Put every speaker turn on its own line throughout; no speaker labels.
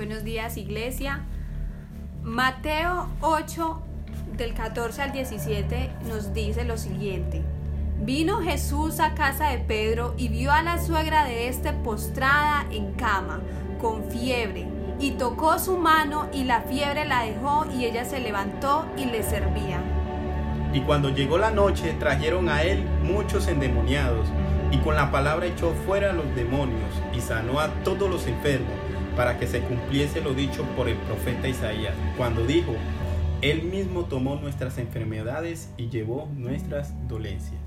Buenos días iglesia. Mateo 8 del 14 al 17 nos dice lo siguiente. Vino Jesús a casa de Pedro y vio a la suegra de éste postrada en cama, con fiebre, y tocó su mano y la fiebre la dejó y ella se levantó y le servía.
Y cuando llegó la noche trajeron a él muchos endemoniados, y con la palabra echó fuera a los demonios y sanó a todos los enfermos para que se cumpliese lo dicho por el profeta Isaías, cuando dijo, Él mismo tomó nuestras enfermedades y llevó nuestras dolencias.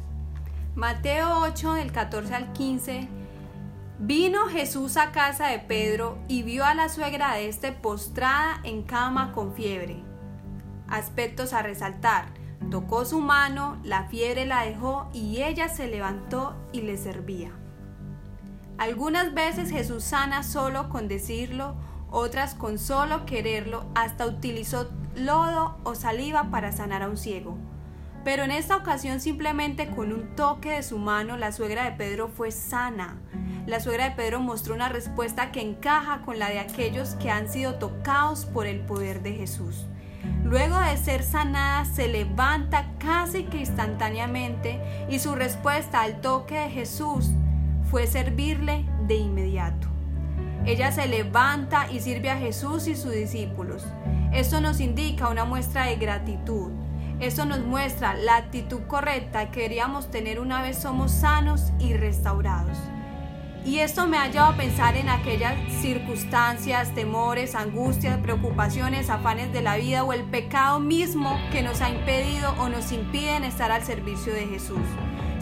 Mateo 8 del 14 al 15 Vino Jesús a casa de Pedro y vio a la suegra de este postrada en cama con fiebre. Aspectos a resaltar. Tocó su mano, la fiebre la dejó y ella se levantó y le servía. Algunas veces Jesús sana solo con decirlo, otras con solo quererlo, hasta utilizó lodo o saliva para sanar a un ciego. Pero en esta ocasión simplemente con un toque de su mano la suegra de Pedro fue sana. La suegra de Pedro mostró una respuesta que encaja con la de aquellos que han sido tocados por el poder de Jesús. Luego de ser sanada se levanta casi que instantáneamente y su respuesta al toque de Jesús fue servirle de inmediato. Ella se levanta y sirve a Jesús y sus discípulos. Esto nos indica una muestra de gratitud. Esto nos muestra la actitud correcta que queríamos tener una vez somos sanos y restaurados. Y esto me ha llevado a pensar en aquellas circunstancias, temores, angustias, preocupaciones, afanes de la vida o el pecado mismo que nos ha impedido o nos impiden estar al servicio de Jesús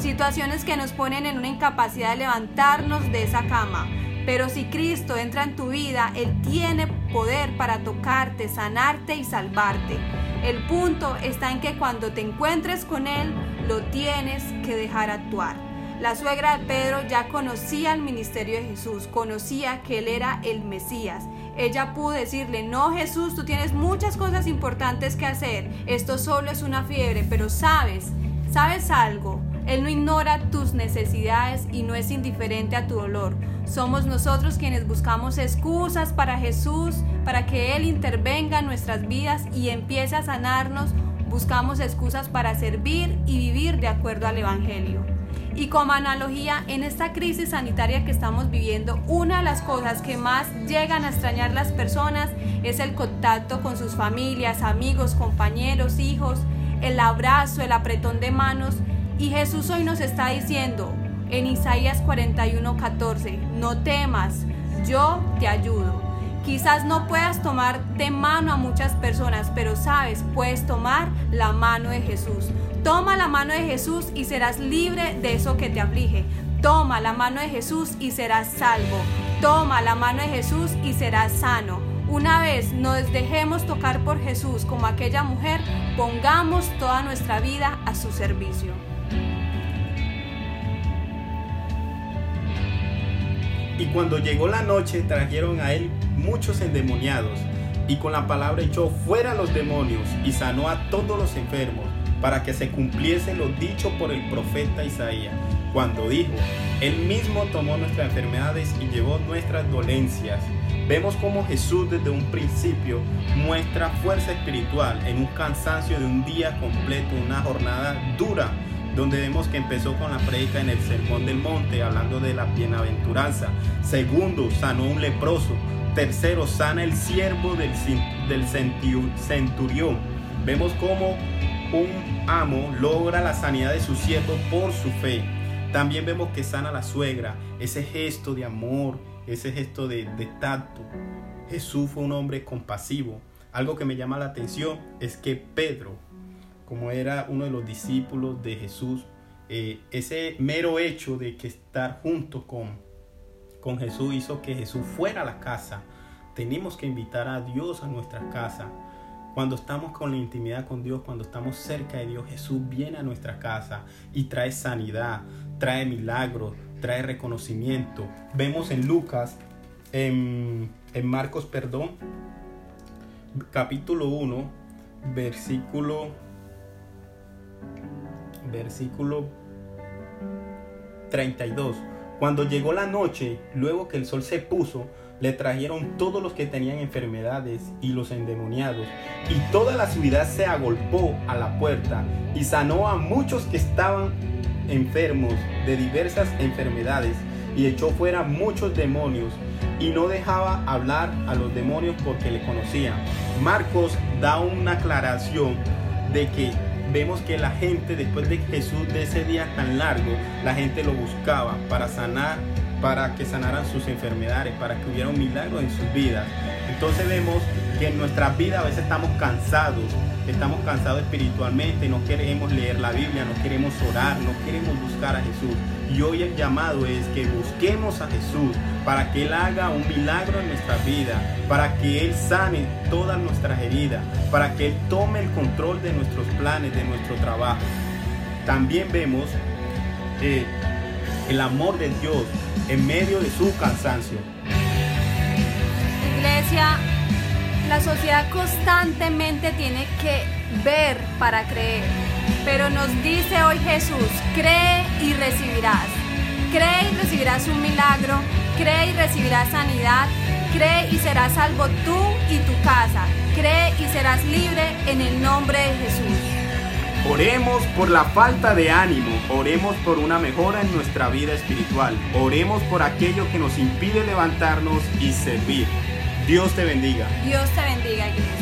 situaciones que nos ponen en una incapacidad de levantarnos de esa cama. Pero si Cristo entra en tu vida, Él tiene poder para tocarte, sanarte y salvarte. El punto está en que cuando te encuentres con Él, lo tienes que dejar actuar. La suegra de Pedro ya conocía el ministerio de Jesús, conocía que Él era el Mesías. Ella pudo decirle, no Jesús, tú tienes muchas cosas importantes que hacer, esto solo es una fiebre, pero sabes, sabes algo, él no ignora tus necesidades y no es indiferente a tu dolor. Somos nosotros quienes buscamos excusas para Jesús, para que Él intervenga en nuestras vidas y empiece a sanarnos. Buscamos excusas para servir y vivir de acuerdo al Evangelio. Y como analogía, en esta crisis sanitaria que estamos viviendo, una de las cosas que más llegan a extrañar las personas es el contacto con sus familias, amigos, compañeros, hijos, el abrazo, el apretón de manos y Jesús hoy nos está diciendo en Isaías 41:14, no temas, yo te ayudo. Quizás no puedas tomar de mano a muchas personas, pero sabes, puedes tomar la mano de Jesús. Toma la mano de Jesús y serás libre de eso que te aflige. Toma la mano de Jesús y serás salvo. Toma la mano de Jesús y serás sano. Una vez nos dejemos tocar por Jesús como aquella mujer, pongamos toda nuestra vida a su servicio.
Y cuando llegó la noche trajeron a él muchos endemoniados, y con la palabra echó fuera los demonios y sanó a todos los enfermos, para que se cumpliese lo dicho por el profeta Isaías, cuando dijo, Él mismo tomó nuestras enfermedades y llevó nuestras dolencias. Vemos cómo Jesús desde un principio muestra fuerza espiritual en un cansancio de un día completo, una jornada dura donde vemos que empezó con la predica en el Sermón del Monte, hablando de la bienaventuranza. Segundo, sanó un leproso. Tercero, sana el siervo del, centurión. Vemos cómo un amo logra la sanidad de su siervo por su fe. También vemos que sana la suegra, ese gesto de amor, ese gesto de, de tacto. Jesús fue un hombre compasivo. Algo que me llama la atención es que Pedro, como era uno de los discípulos de Jesús, eh, ese mero hecho de que estar junto con, con Jesús hizo que Jesús fuera a la casa. Tenemos que invitar a Dios a nuestra casa. Cuando estamos con la intimidad con Dios, cuando estamos cerca de Dios, Jesús viene a nuestra casa y trae sanidad, trae milagros, trae reconocimiento. Vemos en Lucas, en, en Marcos, perdón, capítulo 1, versículo versículo 32. Cuando llegó la noche, luego que el sol se puso, le trajeron todos los que tenían enfermedades y los endemoniados, y toda la ciudad se agolpó a la puerta y sanó a muchos que estaban enfermos de diversas enfermedades y echó fuera muchos demonios y no dejaba hablar a los demonios porque le conocían. Marcos da una aclaración de que vemos que la gente después de Jesús de ese día tan largo, la gente lo buscaba para sanar, para que sanaran sus enfermedades, para que hubiera un milagro en sus vidas. Entonces vemos que en nuestra vida a veces estamos cansados, estamos cansados espiritualmente, no queremos leer la Biblia, no queremos orar, no queremos buscar a Jesús. Y hoy el llamado es que busquemos a Jesús para que Él haga un milagro en nuestra vida, para que Él sane todas nuestras heridas, para que Él tome el control de nuestros planes, de nuestro trabajo. También vemos eh, el amor de Dios en medio de su cansancio.
Iglesia, la sociedad constantemente tiene que ver para creer. Pero nos dice hoy Jesús, cree y recibirás. Cree y recibirás un milagro, cree y recibirás sanidad, cree y serás salvo tú y tu casa. Cree y serás libre en el nombre de Jesús.
Oremos por la falta de ánimo, oremos por una mejora en nuestra vida espiritual, oremos por aquello que nos impide levantarnos y servir. Dios te bendiga.
Dios te bendiga, iglesia.